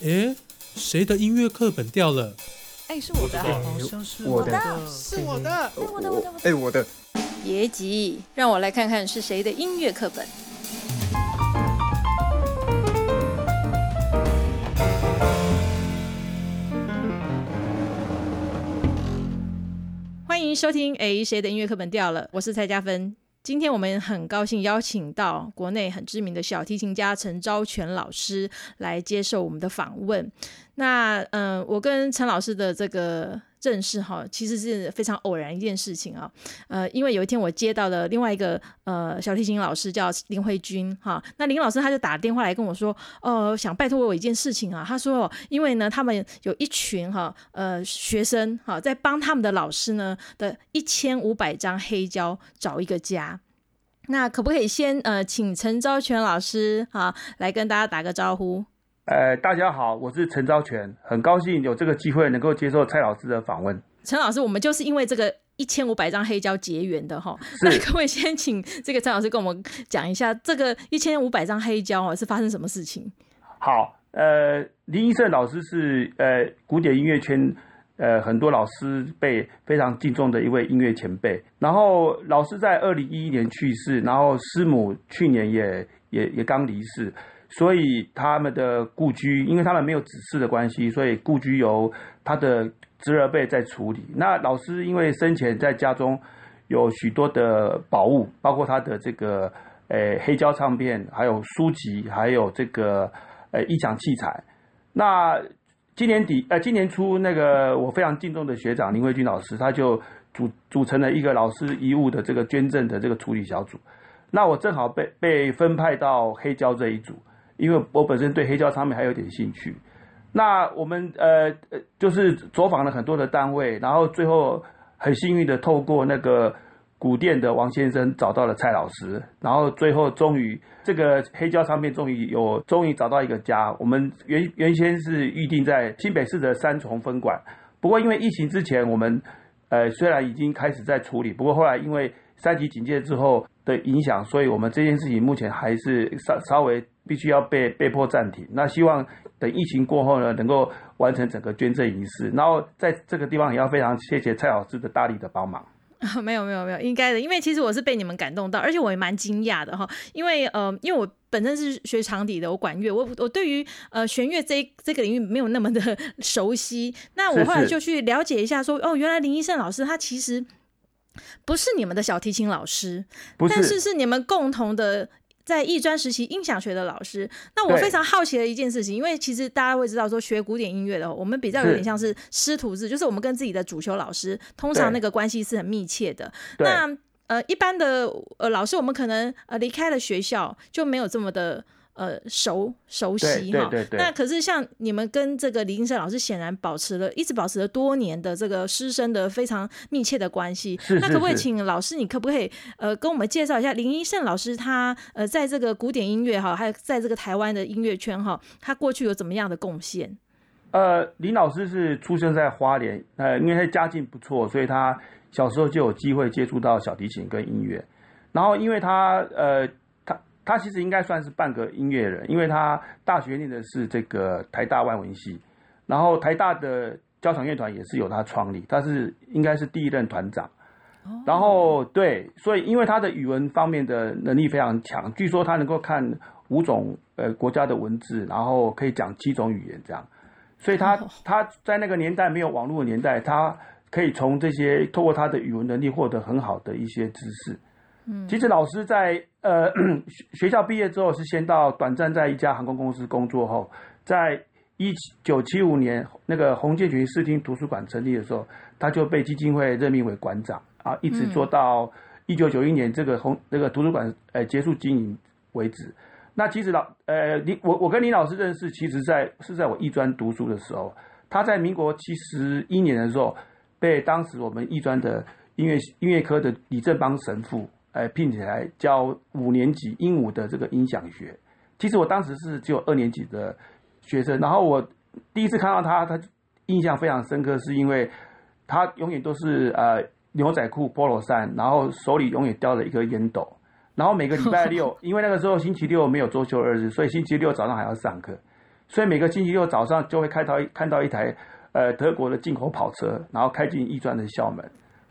诶，谁的音乐课本掉了？哎，是我的，好像是我的，是我的，哎，我的，我的，哎，我的。别急，让我来看看是谁的音乐课本。欢迎收听，哎，谁的音乐课本掉了？我是蔡嘉芬。今天我们很高兴邀请到国内很知名的小提琴家陈昭全老师来接受我们的访问。那嗯，我跟陈老师的这个认识哈，其实是非常偶然一件事情啊。呃，因为有一天我接到了另外一个呃小提琴老师叫林慧君哈，那林老师他就打电话来跟我说，哦，想拜托我一件事情啊。他说，因为呢，他们有一群哈呃学生哈，在帮他们的老师呢的一千五百张黑胶找一个家。那可不可以先呃，请陈昭全老师啊来跟大家打个招呼？呃，大家好，我是陈昭全，很高兴有这个机会能够接受蔡老师的访问。陈老师，我们就是因为这个一千五百张黑胶结缘的哈。那各位先请这个蔡老师跟我们讲一下，这个一千五百张黑胶哦是发生什么事情？好，呃，林一胜老师是呃古典音乐圈。呃，很多老师被非常敬重的一位音乐前辈。然后老师在二零一一年去世，然后师母去年也也也刚离世，所以他们的故居，因为他们没有子嗣的关系，所以故居由他的侄儿辈在处理。那老师因为生前在家中有许多的宝物，包括他的这个呃黑胶唱片，还有书籍，还有这个呃音响器材，那。今年底，呃，今年初，那个我非常敬重的学长林慧君老师，他就组组成了一个老师遗物的这个捐赠的这个处理小组。那我正好被被分派到黑胶这一组，因为我本身对黑胶唱片还有点兴趣。那我们呃呃，就是走访了很多的单位，然后最后很幸运的透过那个。古店的王先生找到了蔡老师，然后最后终于这个黑胶唱片终于有终于找到一个家。我们原原先是预定在新北市的三重分馆，不过因为疫情之前我们呃虽然已经开始在处理，不过后来因为三级警戒之后的影响，所以我们这件事情目前还是稍稍微必须要被被迫暂停。那希望等疫情过后呢，能够完成整个捐赠仪式。然后在这个地方也要非常谢谢蔡老师的大力的帮忙。没有没有没有，应该的，因为其实我是被你们感动到，而且我也蛮惊讶的哈，因为呃，因为我本身是学长笛的，我管乐，我我对于呃弦乐这这个领域没有那么的 熟悉，那我后来就去了解一下，说哦，原来林医生老师他其实不是你们的小提琴老师，但是是你们共同的。在艺专实习音响学的老师，那我非常好奇的一件事情，因为其实大家会知道说学古典音乐的，我们比较有点像是师徒制，就是我们跟自己的主修老师通常那个关系是很密切的。那呃，一般的呃老师，我们可能呃离开了学校就没有这么的。呃，熟熟悉哈，那可是像你们跟这个李英胜老师，显然保持了一直保持了多年的这个师生的非常密切的关系。那可不可以请老师，你可不可以呃跟我们介绍一下林英胜老师他呃在这个古典音乐哈，还有在这个台湾的音乐圈哈，他过去有怎么样的贡献？呃，林老师是出生在花莲，呃，因为他家境不错，所以他小时候就有机会接触到小提琴跟音乐，然后因为他呃。他其实应该算是半个音乐人，因为他大学念的是这个台大外文系，然后台大的交响乐团也是由他创立，他是应该是第一任团长。然后对，所以因为他的语文方面的能力非常强，据说他能够看五种呃国家的文字，然后可以讲七种语言这样，所以他他在那个年代没有网络的年代，他可以从这些透过他的语文能力获得很好的一些知识。其实老师在呃 学校毕业之后，是先到短暂在一家航空公司工作后，在一九七五年那个红建群视听图书馆成立的时候，他就被基金会任命为馆长啊，一直做到一九九一年这个红那个图书馆呃结束经营为止。那其实老呃林我我跟林老师认识，其实在是在我艺专读书的时候，他在民国七十一年的时候，被当时我们艺专的音乐音乐科的李正邦神父。呃，聘起来教五年级鹦鹉的这个音响学。其实我当时是只有二年级的学生，然后我第一次看到他，他印象非常深刻，是因为他永远都是呃牛仔裤、polo 衫，然后手里永远叼着一个烟斗，然后每个礼拜六，因为那个时候星期六没有周休二日，所以星期六早上还要上课，所以每个星期六早上就会看到看到一台呃德国的进口跑车，然后开进艺专的校门，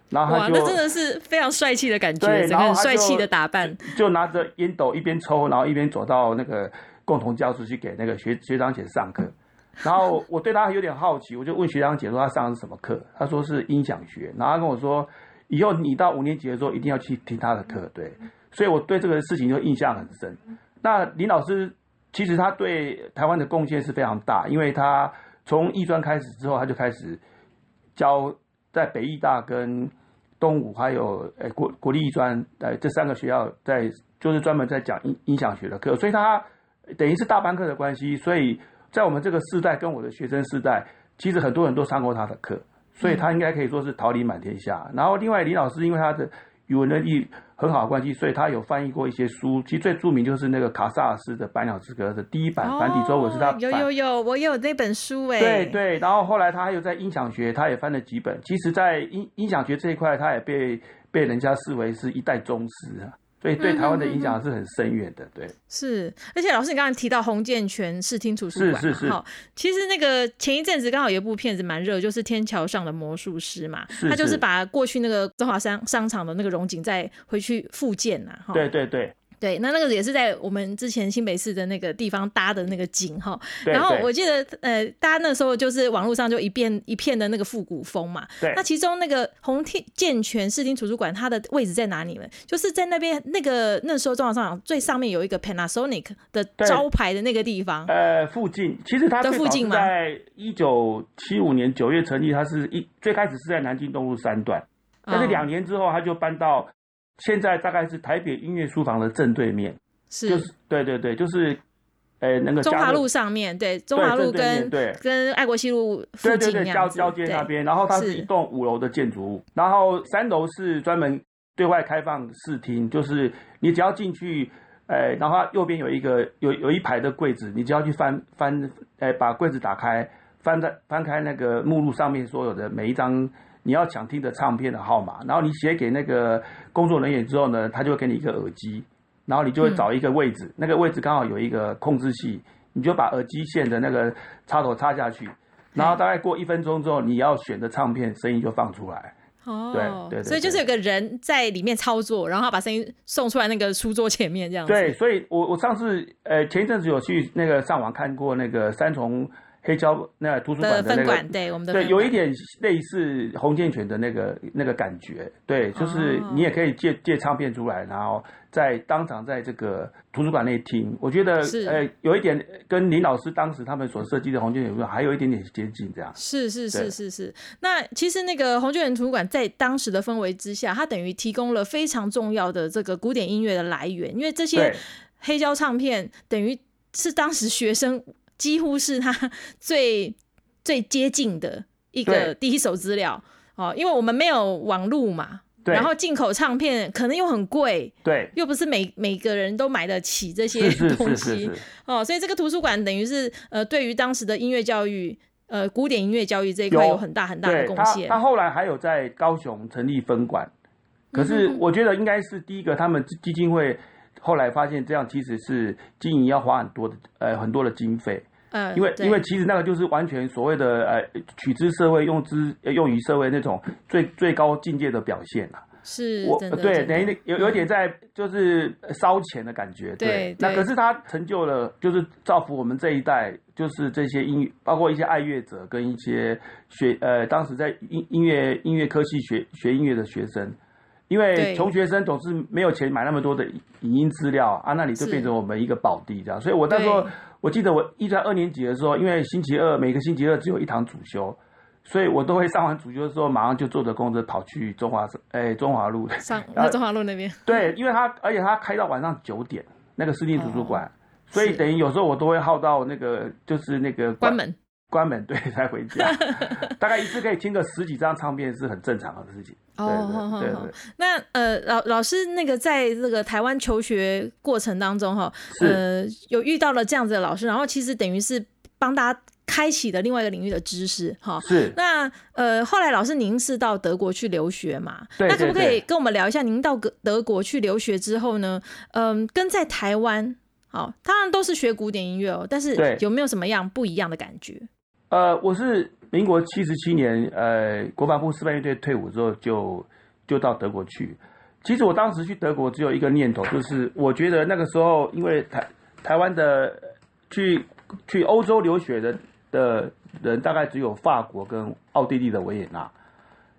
然后哇，他就那真的是非常帅气的感觉，整个对然后他很帅气的打扮。就拿着烟斗一边抽，然后一边走到那个共同教室去给那个学学长姐上课。然后我对他有点好奇，我就问学长姐说他上的是什么课，他说是音响学，然后他跟我说以后你到五年级的时候一定要去听他的课，对，所以我对这个事情就印象很深。那林老师其实他对台湾的贡献是非常大，因为他从艺专开始之后，他就开始教在北艺大跟东吴还有诶国国立艺专诶这三个学校在就是专门在讲音音响学的课，所以他等于是大班课的关系，所以在我们这个世代跟我的学生世代，其实很多人都上过他的课，所以他应该可以说是桃李满天下。然后另外李老师因为他的语文能力很好的关系，所以他有翻译过一些书，其实最著名就是那个卡萨尔斯的《百鸟之歌》的第一版繁体中文是他哦有有有，我也有那本书哎。对对，然后后来他还有在音响学，他也翻了几本。其实，在音音响学这一块，他也被被人家视为是一代宗师啊，所以对台湾的影响是很深远的。对，是，而且老师，你刚才提到洪建全视听图书馆嘛，是是是。哈。其实那个前一阵子刚好有一部片子蛮热，就是《天桥上的魔术师》嘛，是他就是。是把过去那个中华商商场的那个荣景再回去复建呐，哈，对对对对，那那个也是在我们之前新北市的那个地方搭的那个景哈。然后我记得，呃，大家那时候就是网络上就一片一片的那个复古风嘛。对那其中那个红天健全视听图书馆，它的位置在哪里呢？就是在那边那个那时候中华商场最上面有一个 Panasonic 的招牌的那个地方。呃，附近其实它是的附近嘛在一九七五年九月成立，它是一最开始是在南京东路三段，但是哦两年之后，它就搬到现在大概是台北音乐书房的正对面，是。就是对对对，就是呃那个中华路上面，对，中华路跟对。跟爱国西路附对对对，近那样子交交接那边，然后它是。是一栋五楼的建筑物，然后三楼是专门对外开放视听，就是你只要进去，呃，然后右边有一个有有一排的柜子，你只要去翻翻，呃，把柜子打开，翻在翻开那个目录上面所有的每一张你要想听的唱片的号码，然后你写给那个工作人员之后呢，他就会给你一个耳机，然后你就会找一个位置，那个位置刚好有一个控制器，你就把耳机线的那个插头插下去，然后大概过一分钟之后，你要选的唱片声音就放出来。哦，对对对所以就是有个人在里面操作，然后他把声音送出来那个书桌前面这样子。对，所以我我上次呃前一阵子有去那个上网看过那个三重黑胶那图书馆的那个分馆，对我们的对，有一点类似洪建全的那个那个感觉，对，就是哦你也可以借借唱片出来，然后在当场在这个图书馆内听，我觉得是。呃有一点跟林老师当时他们所设计的洪建全还有一点点接近，这样。是是是是是。那其实那个红卷园图书馆在当时的氛围之下，它等于提供了非常重要的这个古典音乐的来源，因为这些黑胶唱片等于是当时学生几乎是他最最接近的一个第一手资料。哦，因为我们没有网路嘛。然后进口唱片可能又很贵，对，又不是每每个人都买得起这些东西是是是，哦，所以这个图书馆等于是呃，对于当时的音乐教育，呃，古典音乐教育这一块有。有很大很大的贡献。他后来还有在高雄成立分馆，可是嗯我觉得应该是第一个，他们基金会后来发现这样其实是经营要花很多的呃很多的经费，嗯，因为因为其实那个就是完全所谓的呃取之社会用之呃用于社会那种最最高境界的表现啊。我是我对等于有有点在就是烧钱的感觉，对。对那可是他成就了，就是造福我们这一代，就是这些音乐，包括一些爱乐者跟一些学呃当时在音音乐音乐科系学学音乐的学生。因为穷学生总是没有钱买那么多的影音资料啊，那里就变成我们一个宝地这样。所以我那时候我记得我一在二年级的时候，因为星期二每个星期二只有一堂主修，所以我都会上完主修之后，马上就坐着公车跑去中华哎中华路。上 那中华路那边，对，因为他而且他开到晚上九点，那个私立图书馆，哦所以等于有时候我都会耗到那个就是那个关门。关门对才回家，大概一次可以听个十几张唱片是很正常的事情。哦，对对对。那呃，老老师那个在这个台湾求学过程当中哈，呃，有遇到了这样子的老师，然后其实等于是帮大家开启了另外一个领域的知识哈。是那呃，后来老师您是到德国去留学嘛？对那可不可以跟我们聊一下，您到德德国去留学之后呢，嗯、跟在台湾好，当然都是学古典音乐哦，但是有没有什么样不一样的感觉？呃，我是民国七十七年，呃，国防部示范乐队退伍之后就就到德国去。其实我当时去德国只有一个念头，就是我觉得那个时候因为台台湾的去去欧洲留学的的人大概只有法国跟奥地利的维也纳，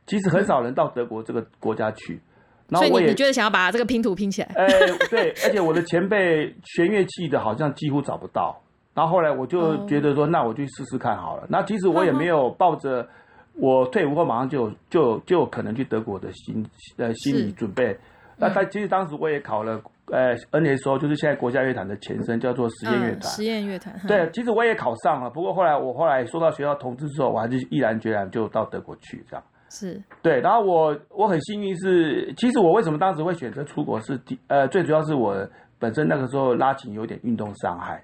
其实很少人到德国这个国家去。然所以后我也你你觉得想要把这个拼图拼起来？哎，对，而且我的前辈弦乐器的好像几乎找不到，然后后来我就觉得说，那我就试试看好了。那其实我也没有抱着我退伍后马上就就就可能去德国的心呃心理准备。那他其实当时我也考了呃 NSO，就是现在国家乐团的前身，叫做实验乐嗯团。实验乐团。对，其实我也考上了，不过后来我后来收到学校通知之后，我还是毅然决然就到德国去这样。是对，然后我我很幸运是，其实我为什么当时会选择出国是第呃，最主要是我本身那个时候拉琴有点运动伤害，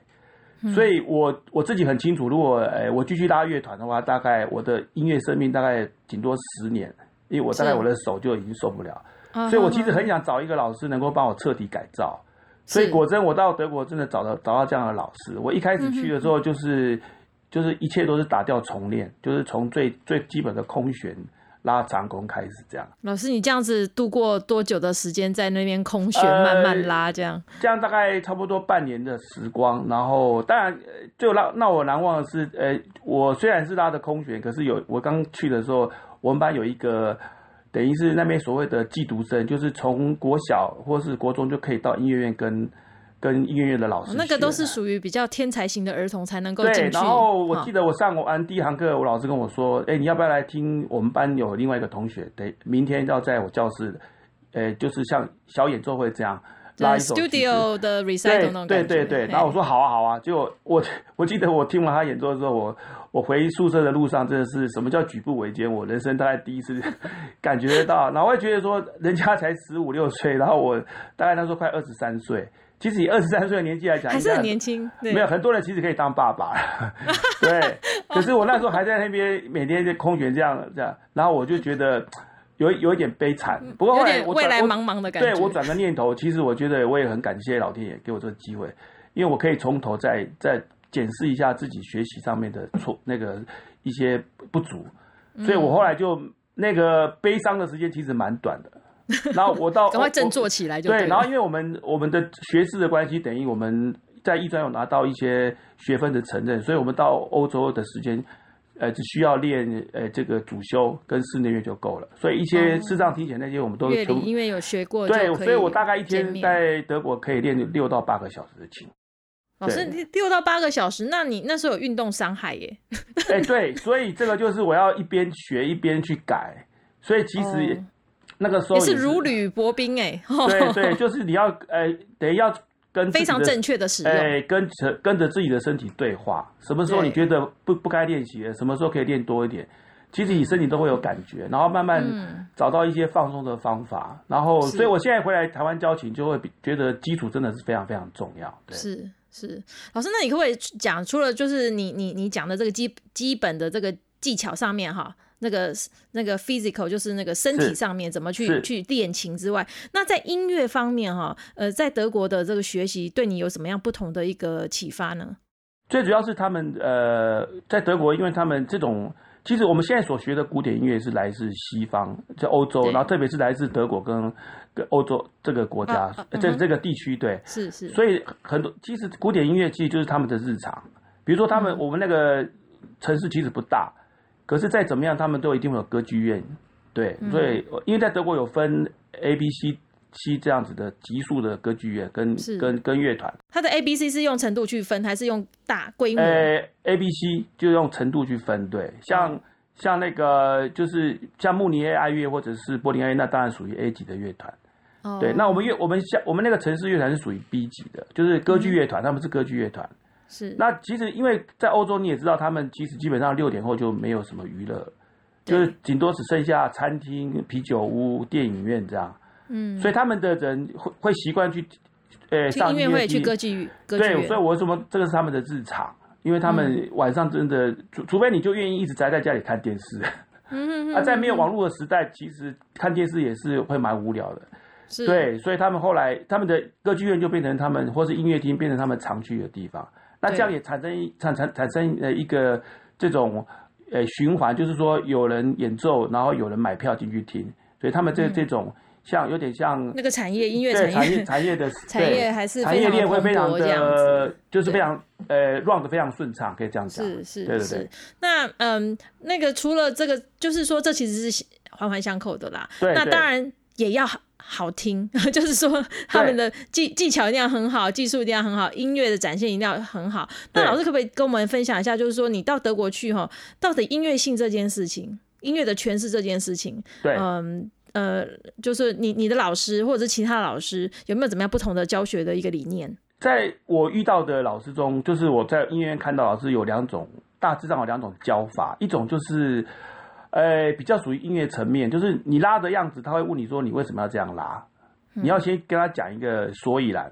所以我我自己很清楚，如果呃我继续拉乐团的话，大概我的音乐生命大概顶多十年，因为我大概我的手就已经受不了，啊所以我其实很想找一个老师能够帮我彻底改造。所以果真，我到德国真的找到找到这样的老师。我一开始去的时候，就是、就是一切都是打掉重练，就是从最最基本的空弦拉长弓开始这样。老师，你这样子度过多久的时间在那边空弦呃慢慢拉这样？这样大概差不多半年的时光，然后当然呃最让让我难忘的是，呃，我虽然是拉的空弦，可是有我刚去的时候，我们班有一个等于是那边所谓的寄读生，就是从国小或是国中就可以到音乐院跟跟音乐院的老师、哦那个都是属于比较天才型的儿童才能够进对，去。然后我记得得我上完第一堂课，我老师跟我说：“哎、你要不要来听我们班有另外一个同学，得明天要在我教室，呃，就是像小演奏会这样拉一首 studio 的 recital 对那种。对对对，然后我说好啊好啊，结果我我记得我听完他演奏之后，我我回宿舍的路上真的是什么叫举步维艰，我人生大概第一次感觉到，然后我会觉得说人家才十五六岁，然后我大概那时候快二十三岁，其实以二十三岁的年纪来讲，还是很年轻。没有很多人其实可以当爸爸，对。可是我那时候还在那边每天在空悬这样这样，然后我就觉得有有一点悲惨。不过后来我转我点未来茫茫的感觉。对我转个念头，其实我觉得我也很感谢老天爷给我这个机会，因为我可以从头再再检视一下自己学习上面的错那个一些不足，所以我后来就那个悲伤的时间其实蛮短的。然后我到赶快振作起来就对，了然后因为我们我们的学制的关系，等于我们在艺专有拿到一些学分的承认，所以我们到欧洲的时间，呃，只需要练呃这个主修跟室内乐就够了。所以一些哦视障听写那些我们都乐全部理音乐有学过，对，所以我大概一天在德国可以练六到八个小时的琴。老师对六到八个小时，那你那时候有运动伤害耶？哎，对，所以这个就是我要一边学一边去改，所以其实那个时候也是如履薄冰哎，对对，就是你要呃，等于要跟非常正确的使用。哎，跟着跟着自己的身体对话，什么时候你觉得不不该练习了，什么时候可以练多一点，其实你身体都会有感觉，然后慢慢嗯。找到一些放松的方法，然后所以我现在回来台湾教琴，就会比觉得基础真的是非常非常重要。对，是是，老师，那你可不可以讲，除了就是你你你讲的这个基基本的这个技巧上面哈，那个那个 physical 就是那个身体上面怎么去去练琴之外，那在音乐方面哈，呃，在德国的这个学习对你有什么样不同的一个启发呢？最主要是他们呃，在德国，因为他们这种。其实我们现在所学的古典音乐是来自西方，在欧洲，然后特别是来自德国跟跟欧洲这个国家啊啊，嗯这这个地区，对，是是，所以很多其实古典音乐其实就是他们的日常，比如说他们、嗯我们那个城市其实不大，可是再怎么样，他们都一定会有歌剧院，对，嗯所以因为在德国有分 A、B、C、C 这样子的级数的歌剧院跟跟跟乐团，它的 A B C 是用程度去分，还是用大规模？呃，A、B、C 就用程度去分，对，像。像那个就是像慕尼黑爱乐或者是柏林爱乐，那当然属于 A 级的乐团。哦对，那我们乐我们像我们那个城市乐团是属于 B 级的，就是歌剧乐团，他们是歌剧乐团。是那其实因为在欧洲你也知道，他们其实基本上六点后就没有什么娱乐，就是顶多只剩下餐厅、啤酒屋、电影院这样。嗯，所以他们的人会会习惯去，呃，去上音乐会去厅歌剧歌剧对，所以我为什么这个是他们的日常？因为他们晚上真的，除除非你就愿意一直宅在家里看电视。嗯啊，在没有网络的时代，其实看电视也是会蛮无聊的。是，对，所以他们后来他们的歌剧院就变成他们，或是音乐厅变成他们常去的地方。那这样也产生一产产产生呃一个这种呃循环，就是说有人演奏，然后有人买票进去听，所以他们这这种像有点像那个产业音乐对产业业产业的产业 还是产业链会非常的，就是非常呃 run 的非常顺畅，可以这样讲。是是对对是对。那嗯，那个除了这个，就是说这其实是环环相扣的啦。那对那当然也要好好听，就是说他们的技技巧一定要很好，技术一定要很好，音乐的展现一定要很好。那老师可不可以跟我们分享一下，就是说你到德国去哈，到底音乐性这件事情，音乐的诠释这件事情，对，嗯。呃，就是你你的老师或者是其他老师有没有怎么样不同的教学的一个理念？在我遇到的老师中，就是我在音乐院看到老师有两种，大致上有两种教法，一种就是，呃，比较属于音乐层面，就是你拉的样子，他会问你说你为什么要这样拉，你要先跟他讲一个所以然，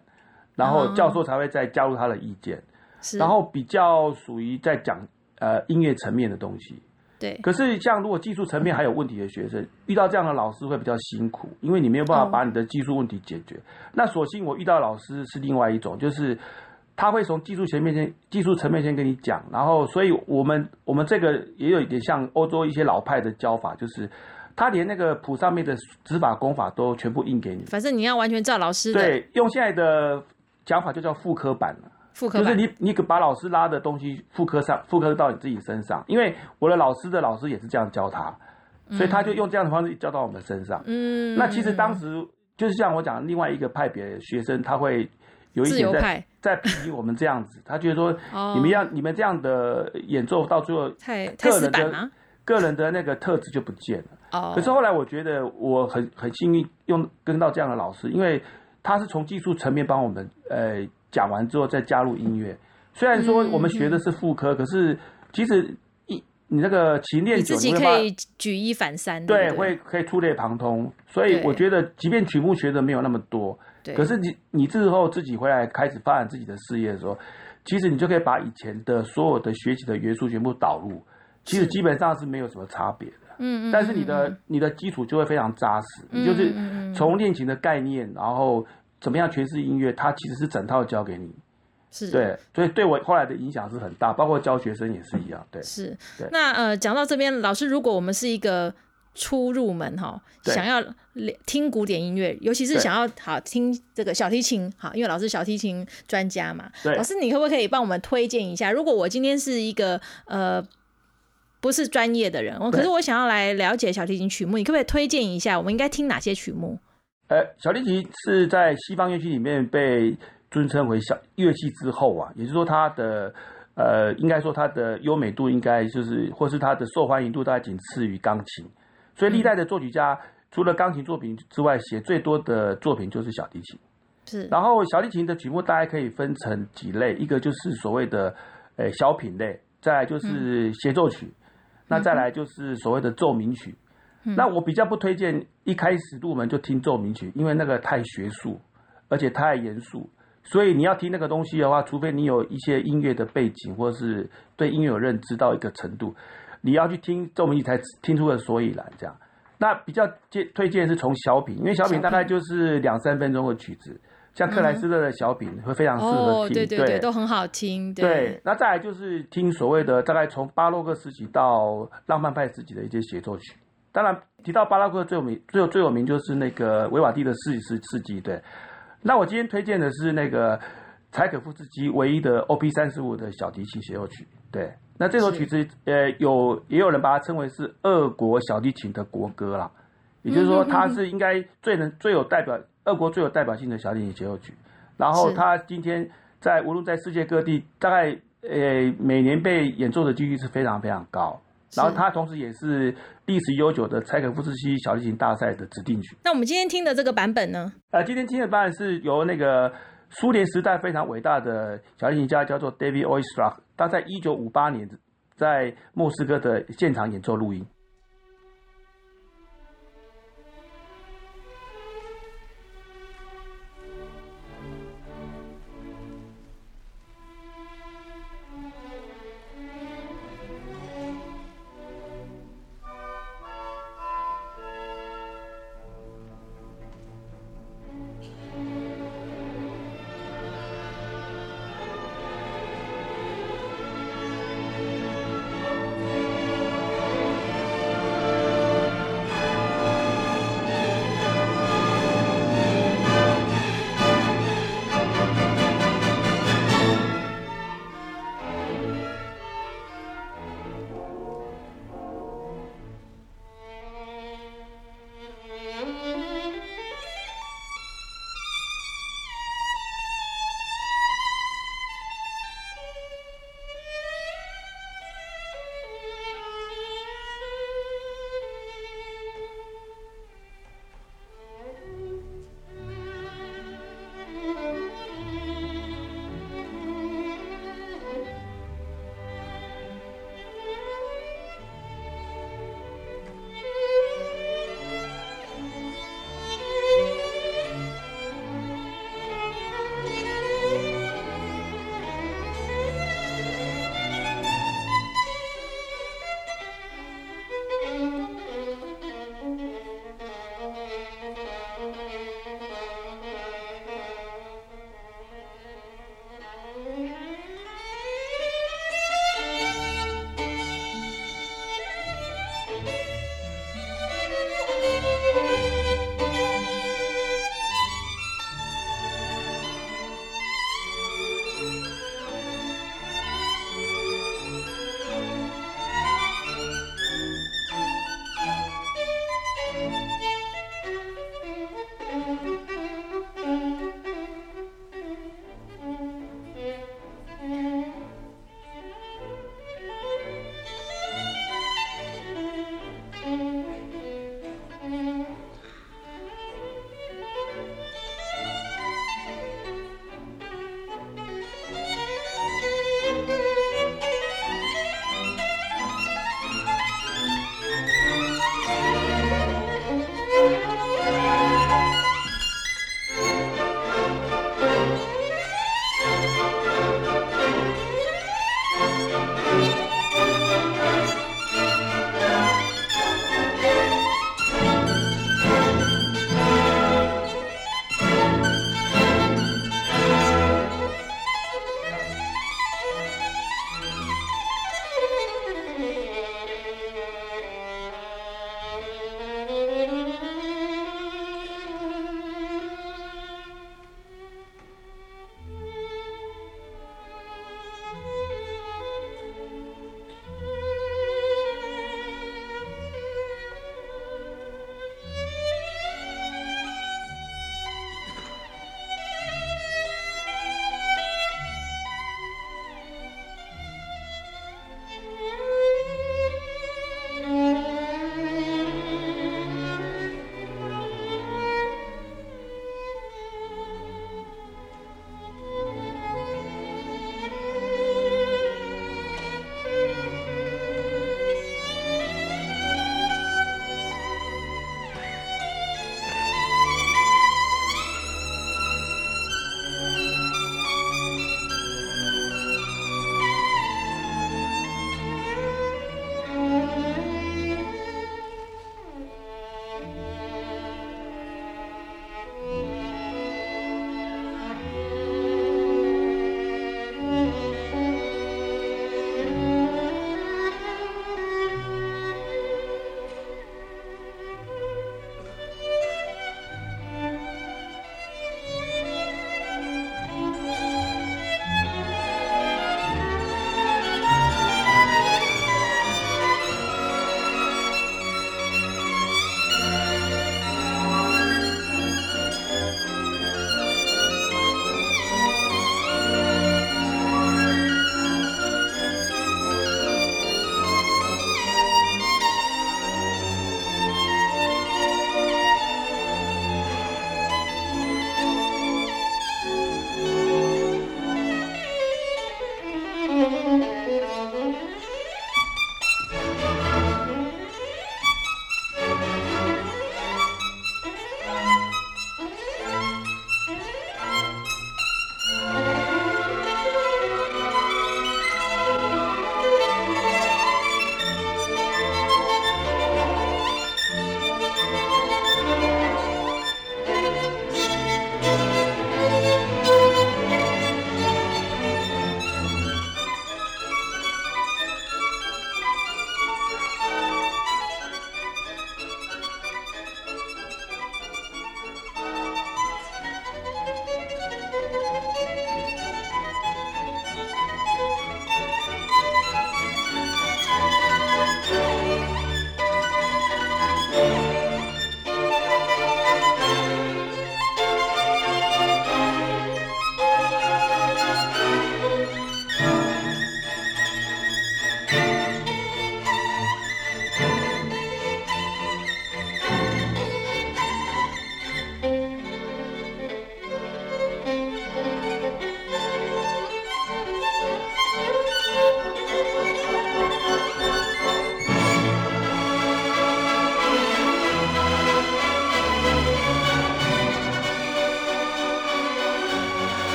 然后哦教授才会再加入他的意见，是，然后比较属于在讲呃音乐层面的东西。对，可是像如果技术层面还有问题的学生，遇到这样的老师会比较辛苦，因为你没有办法哦把你的技术问题解决。那所幸我遇到老师是另外一种，就是他会从技术层面先技术层面先跟你讲，然后所以我们我们这个也有一点像欧洲一些老派的教法，就是他连那个谱上面的指法功法都全部印给你。反正你要完全照老师的对，用现在的讲法就叫复刻版了。复刻版，就是你你把老师拉的东西复刻上，复刻到你自己身上。因为我的老师的老师也是这样教他，所以他就用这样的方式教到我们身上。嗯，那其实当时就是像我讲，另外一个派别学生，他会有一点在派在批评我们这样子，他觉得说哦你们要你们这样的演奏到最后，太个人的？个人的那个特质就不见了。哦，可是后来我觉得我很很幸运用跟到这样的老师，因为他是从技术层面帮我们呃讲完之后再加入音乐。虽然说我们学的是副科，可是其实一你那个勤练久，你可以举一反三，对不会可以触类旁通。所以我觉得，即便曲目学的没有那么多，对，可是你你之后自己回来开始发展自己的事业的时候，其实你就可以把以前的所有的学习的元素全部导入，其实基本上是没有什么差别的。嗯嗯，但是你的你的基础就会非常扎实，你就是从练琴的概念，然后怎么样诠释音乐，它其实是整套教给你。是对，所以对我后来的影响是很大，包括教学生也是一样。对，是。那呃，讲到这边，老师，如果我们是一个初入门哈，想要听古典音乐，尤其是想要好听这个小提琴，好，因为老师小提琴专家嘛，对老师你可不可以帮我们推荐一下？如果我今天是一个呃不是专业的人，我可是我想要来了解小提琴曲目，你可不可以推荐一下？我们应该听哪些曲目？呃，小提琴是在西方乐器里面被尊称为小乐器之后啊，也就是说它的呃，应该说它的优美度应该就是，或是它的受欢迎度大概仅次于钢琴。所以历代的作曲家、除了钢琴作品之外，写最多的作品就是小提琴。是然后小提琴的曲目大概可以分成几类，一个就是所谓的呃小品类，再来就是协奏曲，那再来就是所谓的奏鸣曲。那我比较不推荐一开始入门就听奏鸣曲，因为那个太学术，而且太严肃。所以你要听那个东西的话，除非你有一些音乐的背景，或是对音乐有认知到一个程度，你要去听奏鸣曲才听出个所以然。这样，那比较建推荐是从小品，因为小品大概就是两三分钟的曲子，像克莱斯勒的小品会非常适合哦，听。对对对，都很好听。对，那再来就是听所谓的大概从巴洛克时期到浪漫派时期的一些协奏曲。当然提到巴洛克最有名、最有最有名就是那个维瓦蒂的四世世纪。对，那我今天推荐的是那个柴可夫斯基唯一的 OP 三十五的小提琴协奏曲。对，那这首曲子呃有也有人把它称为是俄国小提琴的国歌啦，也就是说它 是应该最能最有代表俄国最有代表性的小提琴协奏曲。然后它今天在无论在世界各地，大概呃每年被演奏的几率是非常非常高。然后它同时也是历史悠久的柴可夫斯基小提琴大赛的指定曲。那我们今天听的这个版本呢？呃，今天听的版本是由那个苏联时代非常伟大的小提琴家叫做 David Oistrakh，他在一九五八年在莫斯科的现场演奏录音。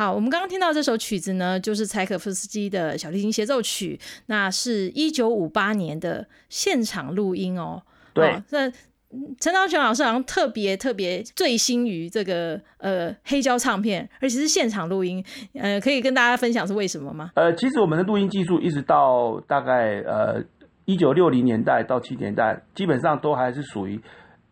好，我们刚刚听到这首曲子呢，就是柴可夫斯基的小提琴协奏曲，那是一九五八年的现场录音哦。对，那陈昭全老师好像特别特别醉心于这个呃黑胶唱片，而且是现场录音，呃，可以跟大家分享是为什么吗？呃，其实我们的录音技术一直到大概呃一九六零年代到七年代，基本上都还是属于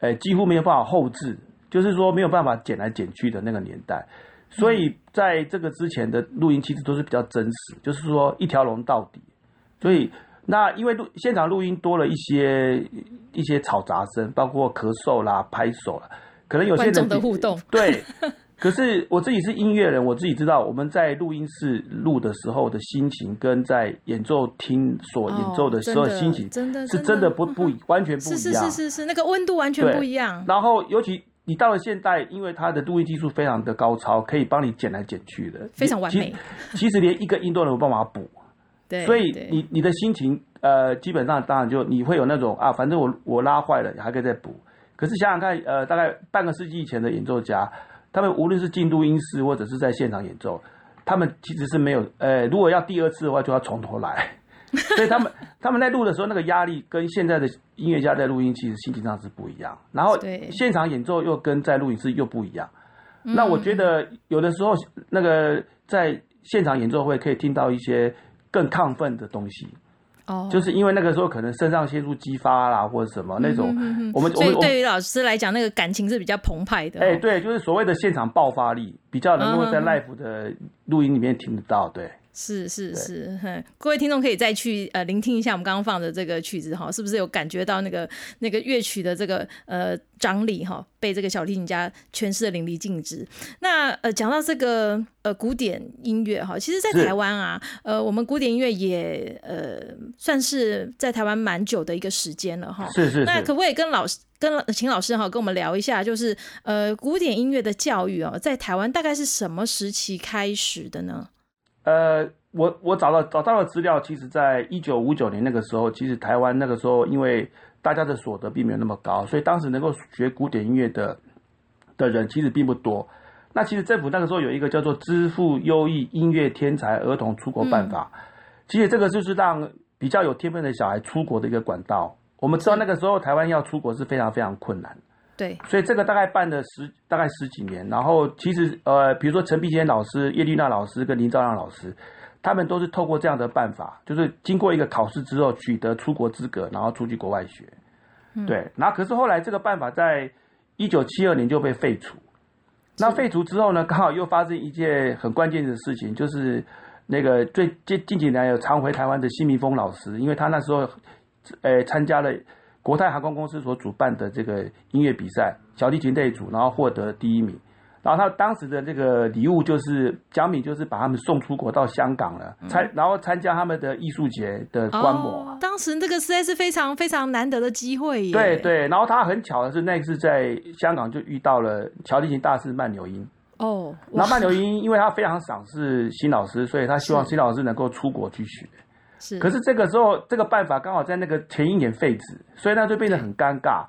呃几乎没有办法后置，就是说没有办法剪来剪去的那个年代。所以在这个之前的录音其实都是比较真实，就是说一条龙到底。所以那因为录现场录音多了一些一些吵杂声，包括咳嗽啦、拍手啦，可能有些人的互动，对。可是我自己是音乐人，我自己知道我们在录音室录的时候的心情，跟在演奏厅所演奏的时候心情，真的是真的不不完全不一样。是是是是是，那个温度完全不一样。然后尤其。你到了现代，因为它的录音技术非常的高超，可以帮你剪来剪去的，非常完美。其实连一个音都能有办法补，对。所以你你的心情，呃，基本上当然就你会有那种啊，反正我我拉坏了还可以再补。可是想想看，呃，大概半个世纪以前的演奏家，他们无论是进录音室或者是在现场演奏，他们其实是没有，呃，如果要第二次的话，就要从头来。所以他们他们在录的时候，那个压力跟现在的音乐家在录音其实心情上是不一样。然后现场演奏又跟在录音室又不一样。那我觉得有的时候那个在现场演奏会可以听到一些更亢奋的东西。哦，就是因为那个时候可能肾上腺素激发啦，或者什么那种。我们所以对于老师来讲，那个感情是比较澎湃的。哎，对，就是所谓的现场爆发力，比较能够在 live 的录音里面听得到。对。是是是，各位听众可以再去呃聆听一下我们刚刚放的这个曲子哈，是不是有感觉到那个那个乐曲的这个呃张力哈，被这个小提琴家诠释的淋漓尽致。那呃讲到这个呃古典音乐哈，其实，在台湾啊，呃我们古典音乐也呃算是在台湾蛮久的一个时间了哈。是是。那可不可以跟老师跟秦老师哈跟我们聊一下，就是呃古典音乐的教育哦，在台湾大概是什么时期开始的呢？呃，我我找到找到了资料，其实在一九五九年那个时候，其实台湾那个时候因为大家的所得并没有那么高，所以当时能够学古典音乐的的人其实并不多。那其实政府那个时候有一个叫做“支付优异音乐天才儿童出国办法”，其实这个就是让比较有天分的小孩出国的一个管道。我们知道那个时候台湾要出国是非常非常困难。对，所以这个大概办了十大概十几年，然后其实呃，比如说陈碧贤老师、叶丽娜老师跟林兆亮老师，他们都是透过这样的办法，就是经过一个考试之后取得出国资格，然后出去国外学。对，然后可是后来这个办法在一九七二年就被废除。那废除之后呢，刚好又发生一件很关键的事情，就是那个最近近几年有常回台湾的辛明峰老师，因为他那时候呃参加了。国泰航空公司所主办的这个音乐比赛，小提琴队组，然后获得第一名。然后他当时的这个礼物就是奖品，就是把他们送出国到香港了，参然后参加他们的艺术节的观摩。当时这个实在是非常非常难得的机会耶。对对，然后他很巧的是，那次在香港就遇到了小提琴大师曼纽因。哦，那曼纽因因为他非常赏识新老师，所以他希望新老师能够出国去学。是，可是这个时候这个办法刚好在那个前一年废止，所以那就变得很尴尬。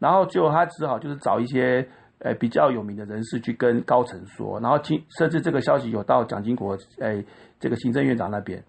然后就他只好就是找一些呃比较有名的人士去跟高层说，然后听甚至这个消息有到蒋经国诶这个行政院长那边。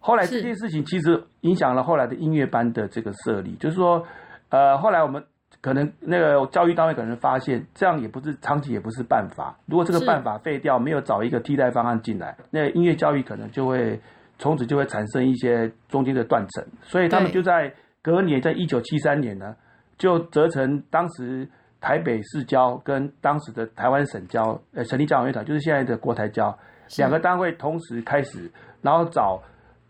后来这件事情其实影响了后来的音乐班的这个设立，就是说呃后来我们可能那个教育单位可能发现这样也不是长期也不是办法。如果这个办法废掉，没有找一个替代方案进来，那音乐教育可能就会。从此就会产生一些中间的断层，所以他们就在隔年，在一九七三年呢，就折成当时台北市交跟当时的台湾省交，呃，成立交响乐团，就是现在的国台交，两个单位同时开始，然后找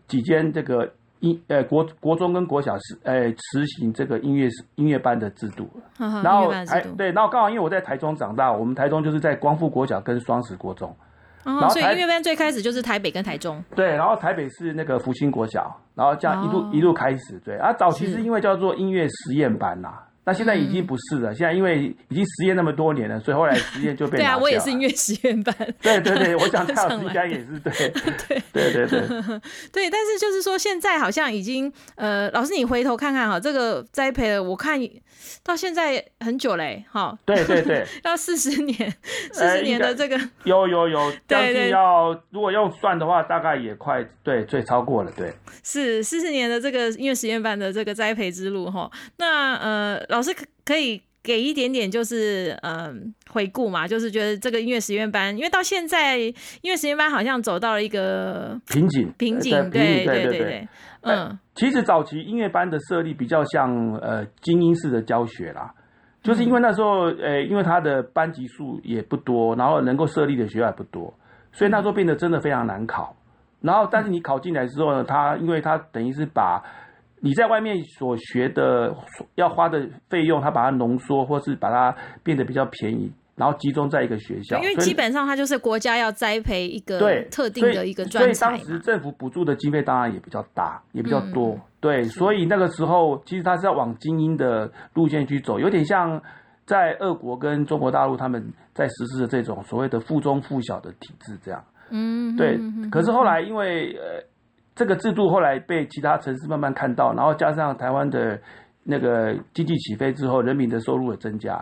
几间这个音，呃，国国中跟国小是，呃，实行这个音乐音乐班的制度，然后还对，然后刚好因为我在台中长大，我们台中就是在光复国小跟双十国中。然后，所以音乐班最开始就是台北跟台中。对，然后台北是那个福星国小，然后这样一路一路开始。对，啊，早期是因为叫做音乐实验班呐，那现在已经不是了，现在因为已经实验那么多年了，所以后来实验就被 对啊，我也是音乐实验班。对对对，我想蔡老上来。师应该也是 对。对。对对对，对，但是就是说，现在好像已经呃，老师你回头看看哈，这个栽培了，我看到现在很久嘞，哈，对对对，要四十年，四十年的这个，有有有，将对近要如果用算的话，大概也快对，最超过了，对。是四十年的这个音乐实验班的这个栽培之路哈。那呃，老师可可以给一点点就是嗯、呃、回顾嘛，就是觉得这个音乐实验班，因为到现在音乐实验班好像走到了一个瓶颈，瓶颈，呃对对对对对，嗯，其实早期音乐班的设立比较像呃精英式的教学啦，就是因为那时候呃因为他的班级数也不多，然后能够设立的学校也不多，所以那时候变得真的非常难考。然后但是你考进来之后呢，他因为他等于是把你在外面所学的要花的费用，他把它浓缩，或是把它变得比较便宜，然后集中在一个学校，因为基本上它就是国家要栽培一个对特定的一个专所以当时，政府补助的经费当然也比较大，也比较嗯多。对，所以那个时候其实他是要往精英的路线去走，有点像在俄国跟中国大陆他们在实施的这种所谓的附中附小的体制，这样。嗯，对可是后来因为呃这个制度后来被其他城市慢慢看到，然后加上台湾的那个经济起飞之后，人民的收入也增加，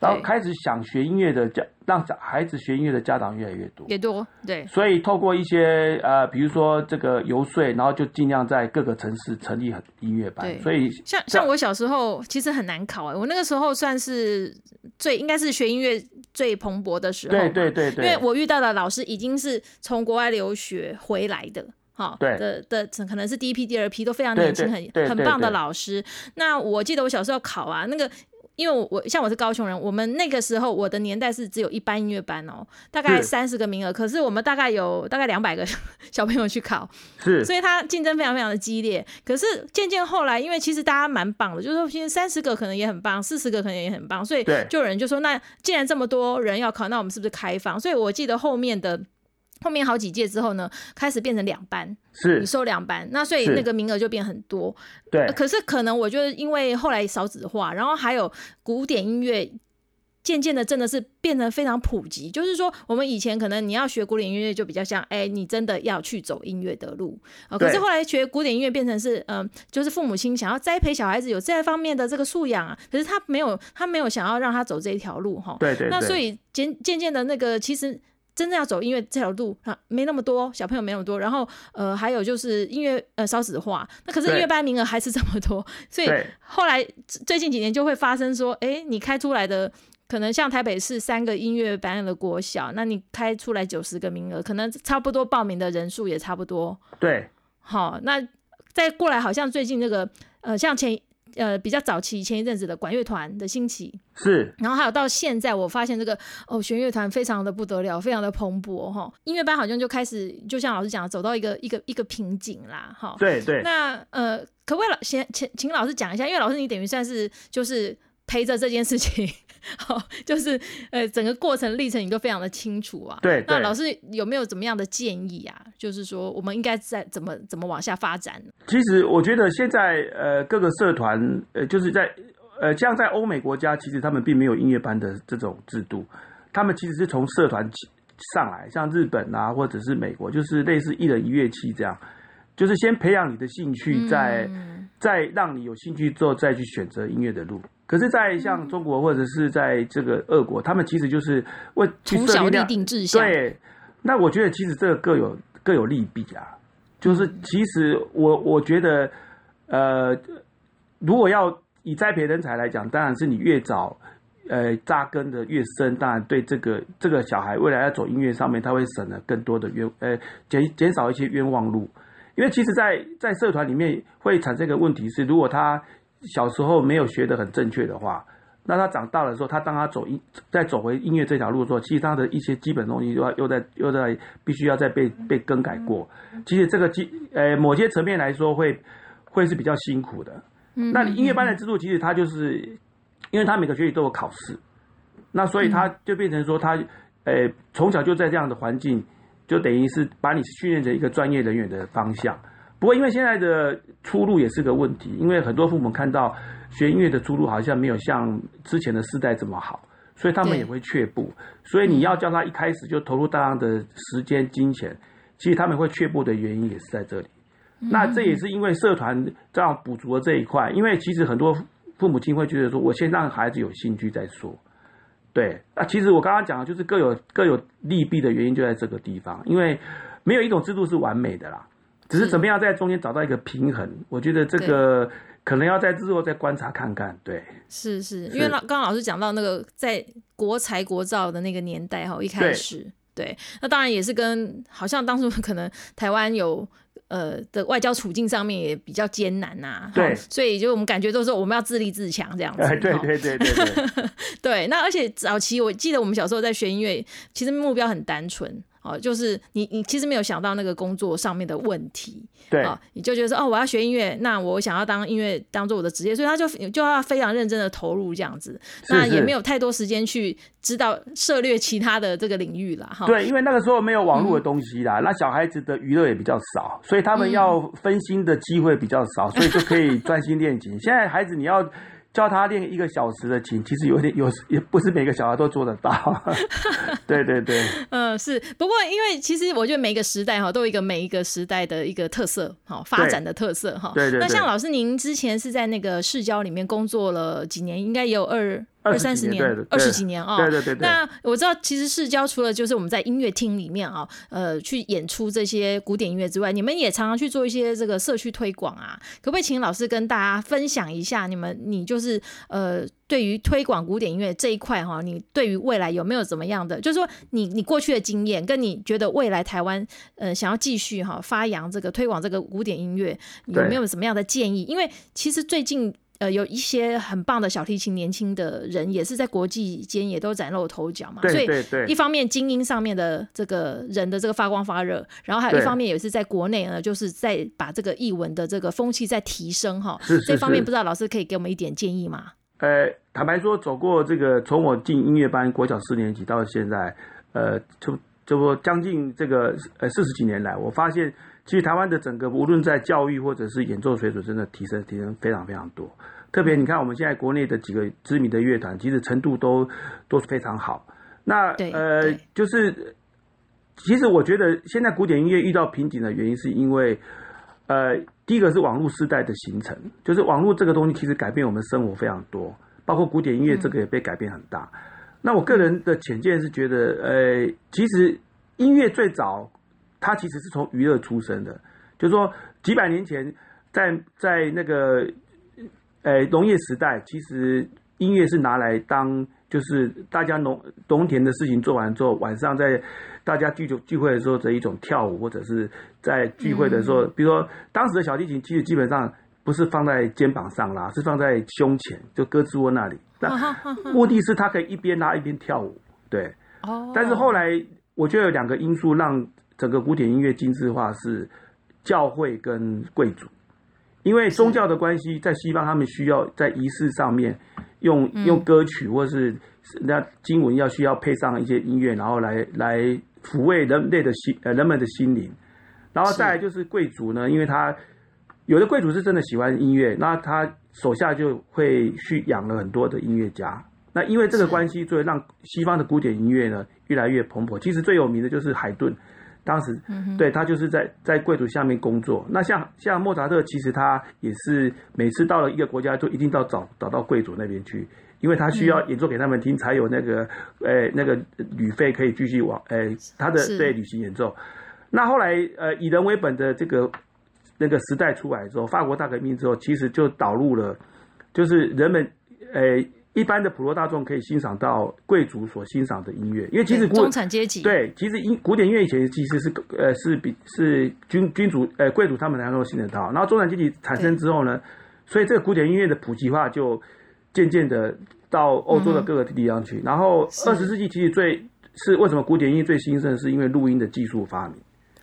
然后对开始想学音乐的家，让孩子学音乐的家长越来越多。也多，对，所以透过一些呃，比如说这个游说，然后就尽量在各个城市成立很音乐班。所以像像我小时候其实很难考哎、我那个时候算是最应该是学音乐最蓬勃的时候嘛，对对对因为，我遇到的老师已经是从国外留学回来的。哈，对的的可能是第一批、第二批都非常年轻，很很棒的老师。那我记得我小时候考啊，那个因为我我像我是高雄人，我们那个时候我的年代是只有一班音乐班哦，大概三十个名额，可是我们大概有大概两百个 小朋友去考，是所以他竞争非常非常的激烈。可是渐渐后来，因为其实大家蛮棒的，就是说，其实三十个可能也很棒，四十个可能也很棒，所以就有人就说，那既然这么多人要考，那我们是不是开放？所以我记得后面的。后面好几届之后呢，开始变成两班，是你，收两班，那所以那个名额就变很多。对呃可是可能我觉得，因为后来少子化，然后还有古典音乐。渐渐的，真的是变得非常普及。就是说，我们以前可能你要学古典音乐，就比较像，哎、你真的要去走音乐的路啊、可是后来学古典音乐变成是，嗯、就是父母亲想要栽培小孩子有这方面的这个素养啊，可是他没有，他没有想要让他走这一条路哈。对对对。那所以渐渐渐的那个，其实真正要走音乐这条路啊，没那么多小朋友没那么多，然后呃，还有就是音乐呃少子化，那可是音乐班名额还是这么多，所以后来最近几年就会发生说，哎，你开出来的。可能像台北市三个音乐班的国小，那你开出来九十个名额，可能差不多报名的人数也差不多。对好，那再过来，好像最近这个呃，像前呃比较早期前一阵子的管乐团的兴起，是，然后还有到现在，我发现这个哦，弦乐团非常的不得了，非常的蓬勃哈。音乐班好像就开始，就像老师讲，走到一个一个一个瓶颈啦哈。对对那呃，可不可以老先请请老师讲一下？因为老师你等于算是就是陪着这件事情，好，就是呃整个过程历程你都非常的清楚啊。对对那老师有没有怎么样的建议啊？就是说我们应该在怎么怎么往下发展？其实我觉得现在呃各个社团呃就是在呃像在欧美国家，其实他们并没有音乐班的这种制度，他们其实是从社团上来，像日本啊或者是美国，就是类似一人一乐器这样，就是先培养你的兴趣，再、嗯再让你有兴趣之后再去选择音乐的路。可是，在像中国或者是在这个俄国，他们其实就是为去从小立定志向，对，那我觉得其实这个各有各有利弊啊。就是其实我我觉得，呃，如果要以栽培人才来讲，当然是你越早呃扎根的越深，当然对这个这个小孩未来要走音乐上面，他会省了更多的冤呃减减少一些冤枉路。因为其实在，在社团里面会产生一个问题是，如果他小时候没有学得很正确的话，那他长大的时候，他当他走音再走回音乐这条路的时候，其实他的一些基本东西又要又在又在必须要再被被更改过。其实这个基呃某些层面来说会会是比较辛苦的。嗯那你音乐班的制度其实它就是，因为他每个学期都有考试，那所以他就变成说他呃从小就在这样的环境，就等于是把你训练成一个专业人员的方向。不过因为现在的出路也是个问题，因为很多父母看到学音乐的出路好像没有像之前的世代这么好，所以他们也会却步。所以你要叫他一开始就投入大量的时间金钱，其实他们会却步的原因也是在这里。那这也是因为社团这样补足了这一块，因为其实很多父母亲会觉得说，我先让孩子有兴趣再说。对，那其实我刚刚讲的就是各有各有利弊的原因就在这个地方，因为没有一种制度是完美的啦，只是是怎么样在中间找到一个平衡。我觉得这个可能要在之后再观察看看。对，是是，因为老刚刚老师讲到那个在国财国造的那个年代哈，一开始对，那当然也是跟好像当初可能台湾有。呃的外交处境上面也比较艰难呐、对所以就我们感觉都是我们要自立自强这样子。哎，对哈对对对对，对，那而且早期我记得我们小时候在学音乐，其实目标很单纯哦，就是你你其实没有想到那个工作上面的问题，对哦，你就觉得说哦，我要学音乐，那我想要当音乐当做我的职业，所以他就就要非常认真的投入这样子，那也没有太多时间去知道涉猎其他的这个领域啦，哈。对，因为那个时候没有网络的嗯东西啦，那小孩子的娱乐也比较少，所以他们要分心的机会比较少，所以就可以专心练琴。现在孩子你要教他练一个小时的琴，其实有点有也不是每个小孩都做得到。对对对，嗯，是。不过，因为其实我觉得每一个时代哈，都有一个每一个时代的一个特色，哈，发展的特色哈。对对对那像老师，您之前是在那个市郊里面工作了几年？应该也有二二三十年，二十几年哦。对对对对。那我知道，其实市交除了就是我们在音乐厅里面啊，呃，去演出这些古典音乐之外，你们也常常去做一些这个社区推广啊。可不可以请老师跟大家分享一下，你们你就是呃，对于推广古典音乐这一块哈，你对于未来有没有怎么样的，就是说你你过去的经验，跟你觉得未来台湾呃想要继续哈发扬这个推广这个古典音乐，有没有什么样的建议？因为其实最近。呃，有一些很棒的小提琴年轻的人，也是在国际间也都崭露头角嘛。所以对对对一方面精英上面的这个人的这个发光发热，然后还有一方面也是在国内呢，就是在把这个译文的这个风气在提升哈。是是这方面不知道老师可以给我们一点建议吗？呃，坦白说，走过这个从我进音乐班国小四年级到现在，呃，就就说将近这个呃四十几年来，我发现其实台湾的整个无论在教育或者是演奏水准，真的提升提升非常非常多。特别你看我们现在国内的几个知名的乐团，其实程度都都非常好。那对呃，就是其实我觉得现在古典音乐遇到瓶颈的原因，是因为呃，第一个是网络时代的形成，就是网络这个东西其实改变我们生活非常多，包括古典音乐这个也被改变很大。那我个人的浅见是觉得，呃，其实音乐最早它其实是从娱乐出身的，就是说几百年前在在那个呃农业时代，其实音乐是拿来当就是大家农农田的事情做完之后，晚上在大家聚酒聚会的时候的一种跳舞，或者是在聚会的时候，比如说当时的小提琴，其实基本上不是放在肩膀上拉，是放在胸前，就胳肢窝那里。那 目的是他可以一边拉一边跳舞，对。哦，但是后来我觉得有两个因素让整个古典音乐精致化是教会跟贵族，因为宗教的关系，在西方他们需要在仪式上面用用歌曲或是那经文要需要配上一些音乐，然后来来抚慰人类的心呃人们的心灵，然后再来就是贵族呢，因为他有的贵族是真的喜欢音乐，那他手下就会去养了很多的音乐家。那因为这个关系，所以让西方的古典音乐呢越来越蓬勃。其实最有名的就是海顿，当时、对他就是在在贵族下面工作。那像像莫扎特，其实他也是每次到了一个国家，就一定到找找到贵族那边去，因为他需要演奏给他们听，才有那个呃那个旅费可以继续往呃他的是对旅行演奏。那后来呃以人为本的这个那个时代出来之后，法国大革命之后，其实就导入了，就是人们呃一般的普罗大众可以欣赏到贵族所欣赏的音乐，因为其实中产阶级。对，其实音古典音乐以前其实是呃是比是君君主呃贵族他们才能够信得到，然后中产阶级产生之后呢，所以这个古典音乐的普及化就渐渐的到欧洲的各个地方去，然后二十世纪其实最是为什么古典音乐最兴盛，是因为录音的技术发明。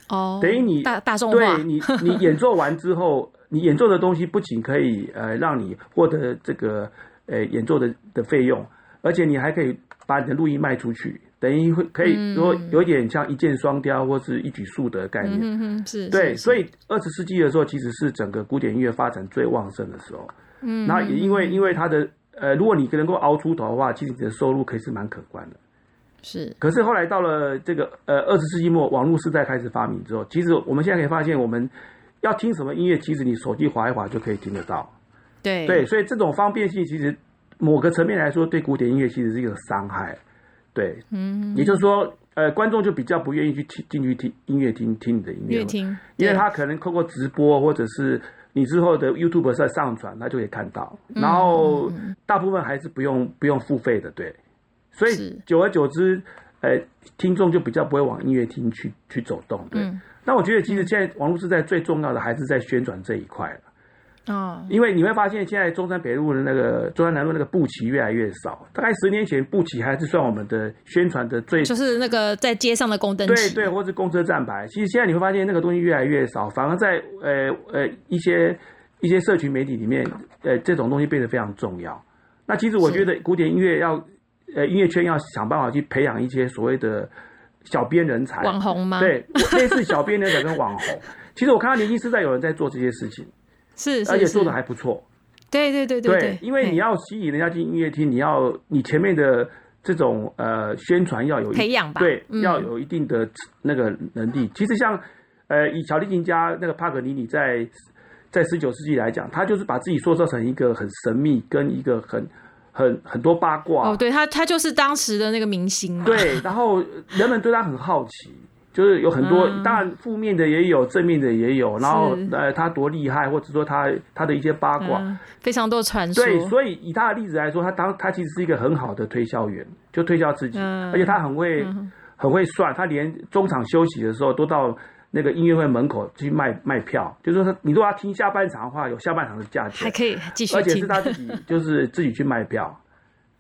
哦，等于你大大众化。对你，你演奏完之后，你演奏的东西不仅可以呃让你获得这个呃演奏的的费用，而且你还可以把你的录音卖出去，等于会可以说有点像一箭双雕或是一举数得的概念。嗯哼，是，对，所以二十世纪的时候，其实是整个古典音乐发展最旺盛的时候。嗯，那也因为因为它的呃，如果你能够熬出头的话，其实你的收入可以是蛮可观的。是，可是后来到了这个呃二十世纪末，网络时代开始发明之后，其实我们现在可以发现，我们要听什么音乐，其实你手机划一划就可以听得到。对对，所以这种方便性其实某个层面来说，对古典音乐其实是一个伤害。对，嗯，也就是说，呃，观众就比较不愿意去听进去听音乐厅听你的音乐，听，因为他可能通过直播或者是你之后的 YouTube 在上传，他就可以看到。然后大部分还是不用不用付费的，对。所以久而久之，呃，听众就比较不会往音乐厅去去走动，对。那我觉得其实现在网络时代最重要的还是在宣传这一块了。哦，因为你会发现现在中山北路的那个中山南路那个布旗越来越少。大概十年前，布旗还是算我们的宣传的最，就是那个在街上的公灯对对，或是公车站牌。其实现在你会发现那个东西越来越少，反而在呃呃一些一些社群媒体里面，呃这种东西变得非常重要。那其实我觉得古典音乐要呃音乐圈要想办法去培养一些所谓的小编人才，网红吗？对，类似小编人才跟网红。其实我看到年轻时代有人在做这些事情。是，而且做的还不错。对对对对对，因为你要吸引人家进音乐厅，你要你前面的这种呃宣传要有培养吧，对，要有一定的那个能力。其实像呃以小提琴家那个帕格尼尼在在十九世纪来讲，他就是把自己塑造成一个很神秘跟一个很很很多八卦。哦，对他他就是当时的那个明星嘛。对，然后人们对他很好奇。就是有很多，当然负面的也有，正面的也有。然后，呃，他多厉害，或者说他他的一些八卦，非常多传说。对，所以以他的例子来说，他当他其实是一个很好的推销员，就推销自己，而且他很会很会算，他连中场休息的时候都到那个音乐会门口去卖卖票。就是说，你如果要听下半场的话，有下半场的价钱，还可以继续而且是他自己就是自己去卖票。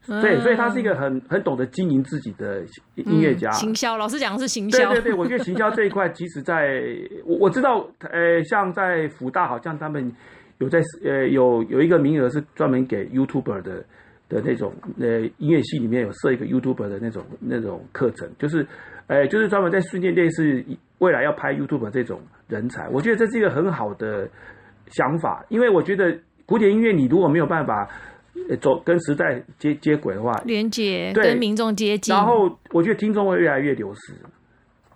对，所以他是一个很很懂得经营自己的音乐家。行销，老师讲的是行销。对对对，我觉得行销这一块，其实在我我知道，呃，像在福大，好像他们有在呃有有一个名额是专门给 YouTuber 的的那种呃音乐系里面有设一个 YouTuber 的那种那种课程，就是呃就是专门在训练类似未来要拍 YouTuber 这种人才。我觉得这是一个很好的想法，因为我觉得古典音乐你如果没有办法。走跟时代接接轨的话，连接跟民众接近，然后我觉得听众会越来越流失。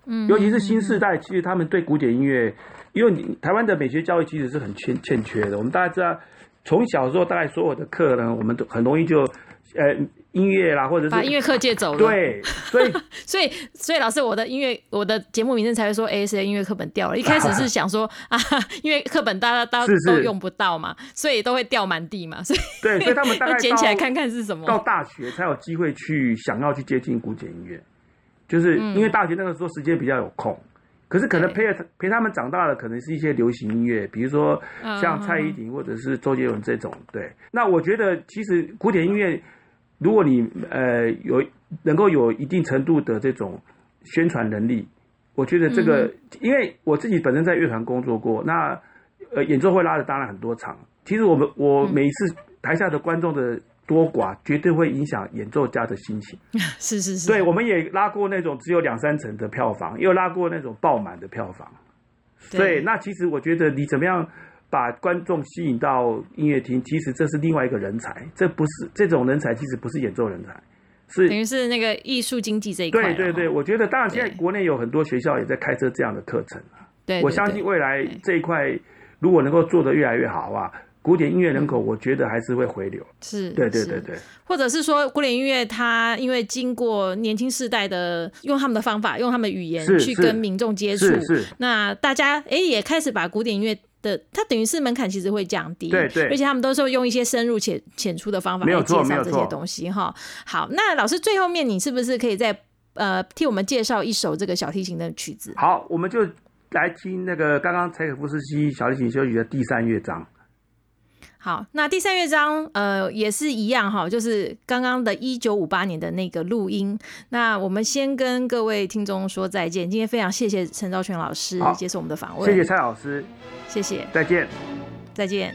嗯，尤其是新时代，其实他们对古典音乐，因为你台湾的美学教育其实是很欠欠缺的。我们大家知道，从小时候大概所有的课呢，我们都很容易就呃。音乐啦，或者是把音乐课借走了。对，所以 所以所以老师，我的音乐我的节目名称才会说 A C 音乐课本掉了。一开始是想说 啊，因为课本大家大家都用不到嘛，所以都会掉满地嘛。所以对，所以他们大概捡起来看看是什么。到大学才有机会去想要去接近古典音乐，就是因为大学那个时候时间比较有空。可是可能陪着陪他们长大的，可能是一些流行音乐，比如说像蔡依林或者是周杰伦这种。对，那我觉得其实古典音乐。如果你呃有能够有一定程度的这种宣传能力，我觉得这个，因为我自己本身在乐团工作过，那呃演奏会拉的当然很多场。其实我们我每一次台下的观众的多寡，绝对会影响演奏家的心情。是 是是，对，我们也拉过那种只有两三成的票房，又拉过那种爆满的票房。对，那其实我觉得你怎么样？把观众吸引到音乐厅，其实这是另外一个人才，这不是这种人才，其实不是演奏人才，是等于是那个艺术经济这一块。对对对，我觉得当然现在国内有很多学校也在开设这样的课程对，我相信未来这一块如果能够做得越来越好啊，古典音乐人口我觉得还是会回流。是，对对对对。或者是说古典音乐它因为经过年轻世代的用他们的方法，用他们的语言去跟民众接触，是。那大家哎也开始把古典音乐。的，它等于是门槛其实会降低，对对，而且他们都是用一些深入浅浅出的方法来介绍这些东西哈。好，那老师最后面你是不是可以再呃替我们介绍一首这个小提琴的曲子？好，我们就来听那个刚刚柴可夫斯基小提琴休息的第三乐章。好，那第三乐章，呃，也是一样哈，就是刚刚的一九五八年的那个录音。那我们先跟各位听众说再见。今天非常谢谢陈昭全老师接受我们的访问，谢谢蔡老师，谢谢，再见，再见。